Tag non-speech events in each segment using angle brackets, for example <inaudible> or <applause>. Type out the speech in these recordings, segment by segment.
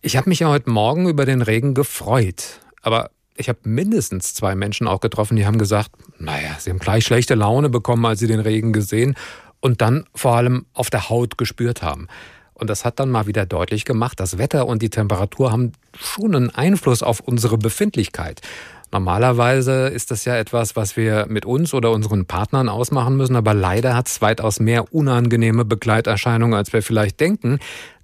Ich habe mich ja heute Morgen über den Regen gefreut. Aber ich habe mindestens zwei Menschen auch getroffen, die haben gesagt, naja, sie haben gleich schlechte Laune bekommen, als sie den Regen gesehen und dann vor allem auf der Haut gespürt haben. Und das hat dann mal wieder deutlich gemacht, das Wetter und die Temperatur haben schon einen Einfluss auf unsere Befindlichkeit. Normalerweise ist das ja etwas, was wir mit uns oder unseren Partnern ausmachen müssen, aber leider hat es weitaus mehr unangenehme Begleiterscheinungen, als wir vielleicht denken.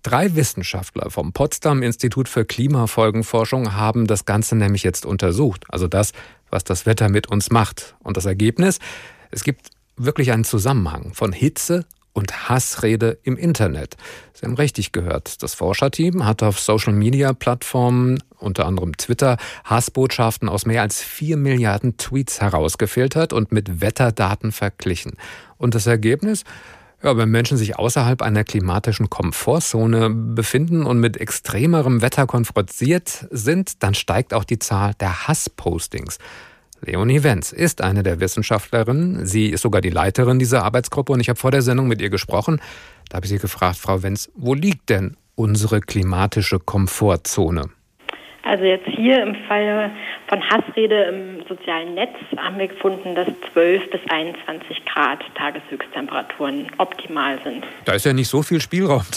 Drei Wissenschaftler vom Potsdam Institut für Klimafolgenforschung haben das Ganze nämlich jetzt untersucht. Also das, was das Wetter mit uns macht. Und das Ergebnis? Es gibt wirklich einen Zusammenhang von Hitze und Hassrede im Internet. Sie haben richtig gehört. Das Forscherteam hat auf Social-Media-Plattformen, unter anderem Twitter, Hassbotschaften aus mehr als vier Milliarden Tweets herausgefiltert und mit Wetterdaten verglichen. Und das Ergebnis? Ja, wenn Menschen sich außerhalb einer klimatischen Komfortzone befinden und mit extremerem Wetter konfrontiert sind, dann steigt auch die Zahl der Hasspostings. Leonie Wenz ist eine der Wissenschaftlerinnen. Sie ist sogar die Leiterin dieser Arbeitsgruppe und ich habe vor der Sendung mit ihr gesprochen. Da habe ich sie gefragt, Frau Wenz, wo liegt denn unsere klimatische Komfortzone? Also jetzt hier im Fall von Hassrede im sozialen Netz haben wir gefunden, dass 12 bis 21 Grad Tageshöchsttemperaturen optimal sind. Da ist ja nicht so viel Spielraum. <laughs>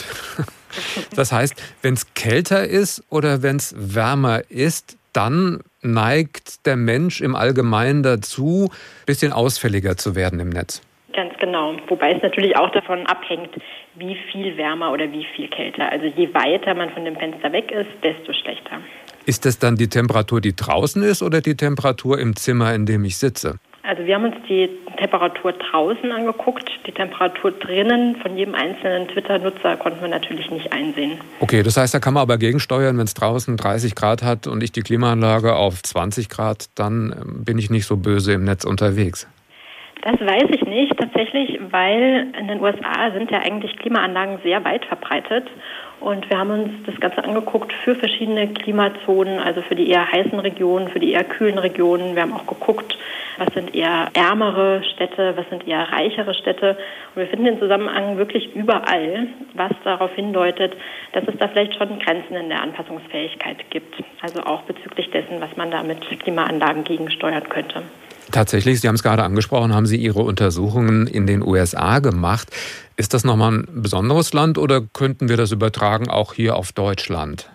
Das heißt, wenn es kälter ist oder wenn es wärmer ist, dann neigt der Mensch im Allgemeinen dazu, ein bisschen ausfälliger zu werden im Netz. Ganz genau. Wobei es natürlich auch davon abhängt, wie viel wärmer oder wie viel kälter. Also je weiter man von dem Fenster weg ist, desto schlechter. Ist das dann die Temperatur, die draußen ist oder die Temperatur im Zimmer, in dem ich sitze? Also wir haben uns die Temperatur draußen angeguckt. Die Temperatur drinnen von jedem einzelnen Twitter-Nutzer konnten wir natürlich nicht einsehen. Okay, das heißt, da kann man aber gegensteuern, wenn es draußen 30 Grad hat und ich die Klimaanlage auf 20 Grad, dann ähm, bin ich nicht so böse im Netz unterwegs. Das weiß ich nicht tatsächlich, weil in den USA sind ja eigentlich Klimaanlagen sehr weit verbreitet. Und wir haben uns das Ganze angeguckt für verschiedene Klimazonen, also für die eher heißen Regionen, für die eher kühlen Regionen. Wir haben auch geguckt, was sind eher ärmere Städte, was sind eher reichere Städte. Und wir finden den Zusammenhang wirklich überall, was darauf hindeutet, dass es da vielleicht schon Grenzen in der Anpassungsfähigkeit gibt. Also auch bezüglich dessen, was man da mit Klimaanlagen gegensteuern könnte. Tatsächlich, Sie haben es gerade angesprochen, haben Sie Ihre Untersuchungen in den USA gemacht. Ist das nochmal ein besonderes Land oder könnten wir das übertragen auch hier auf Deutschland?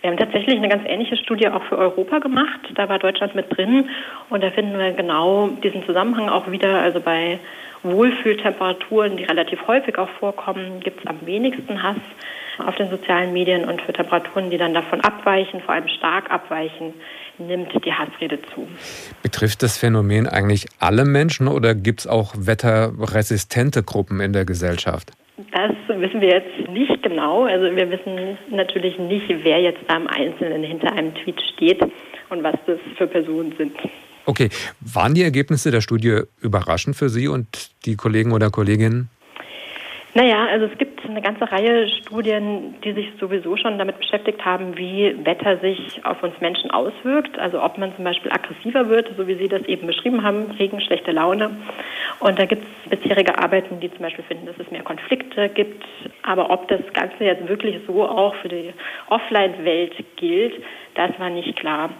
Wir haben tatsächlich eine ganz ähnliche Studie auch für Europa gemacht. Da war Deutschland mit drin und da finden wir genau diesen Zusammenhang auch wieder. Also bei Wohlfühltemperaturen, die relativ häufig auch vorkommen, gibt es am wenigsten Hass auf den sozialen Medien und für Temperaturen, die dann davon abweichen, vor allem stark abweichen, nimmt die Hassrede zu. Betrifft das Phänomen eigentlich alle Menschen oder gibt es auch wetterresistente Gruppen in der Gesellschaft? Das wissen wir jetzt nicht genau. Also wir wissen natürlich nicht, wer jetzt da im Einzelnen hinter einem Tweet steht und was das für Personen sind. Okay, waren die Ergebnisse der Studie überraschend für Sie und die Kollegen oder Kolleginnen? Naja, also es gibt eine ganze Reihe Studien, die sich sowieso schon damit beschäftigt haben, wie Wetter sich auf uns Menschen auswirkt. Also ob man zum Beispiel aggressiver wird, so wie Sie das eben beschrieben haben, Regen, schlechte Laune. Und da gibt es bisherige Arbeiten, die zum Beispiel finden, dass es mehr Konflikte gibt. Aber ob das Ganze jetzt wirklich so auch für die Offline-Welt gilt, das war nicht klar.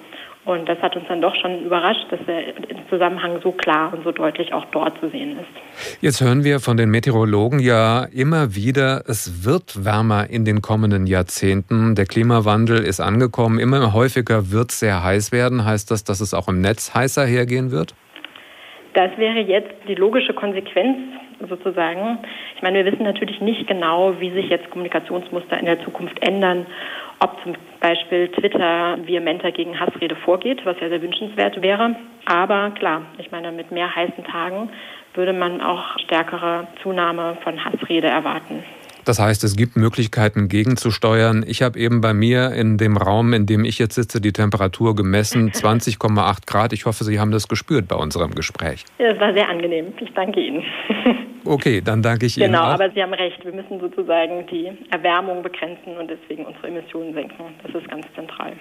Und das hat uns dann doch schon überrascht, dass der Zusammenhang so klar und so deutlich auch dort zu sehen ist. Jetzt hören wir von den Meteorologen ja immer wieder, es wird wärmer in den kommenden Jahrzehnten. Der Klimawandel ist angekommen. Immer häufiger wird es sehr heiß werden. Heißt das, dass es auch im Netz heißer hergehen wird? Das wäre jetzt die logische Konsequenz sozusagen. Ich meine, wir wissen natürlich nicht genau, wie sich jetzt Kommunikationsmuster in der Zukunft ändern ob zum Beispiel Twitter vehementer gegen Hassrede vorgeht, was ja sehr wünschenswert wäre. Aber klar, ich meine, mit mehr heißen Tagen würde man auch stärkere Zunahme von Hassrede erwarten. Das heißt, es gibt Möglichkeiten gegenzusteuern. Ich habe eben bei mir in dem Raum, in dem ich jetzt sitze, die Temperatur gemessen, <laughs> 20,8 Grad. Ich hoffe, Sie haben das gespürt bei unserem Gespräch. Ja, das war sehr angenehm. Ich danke Ihnen. <laughs> Okay, dann danke ich genau, Ihnen. Genau, aber Sie haben recht. Wir müssen sozusagen die Erwärmung begrenzen und deswegen unsere Emissionen senken. Das ist ganz zentral.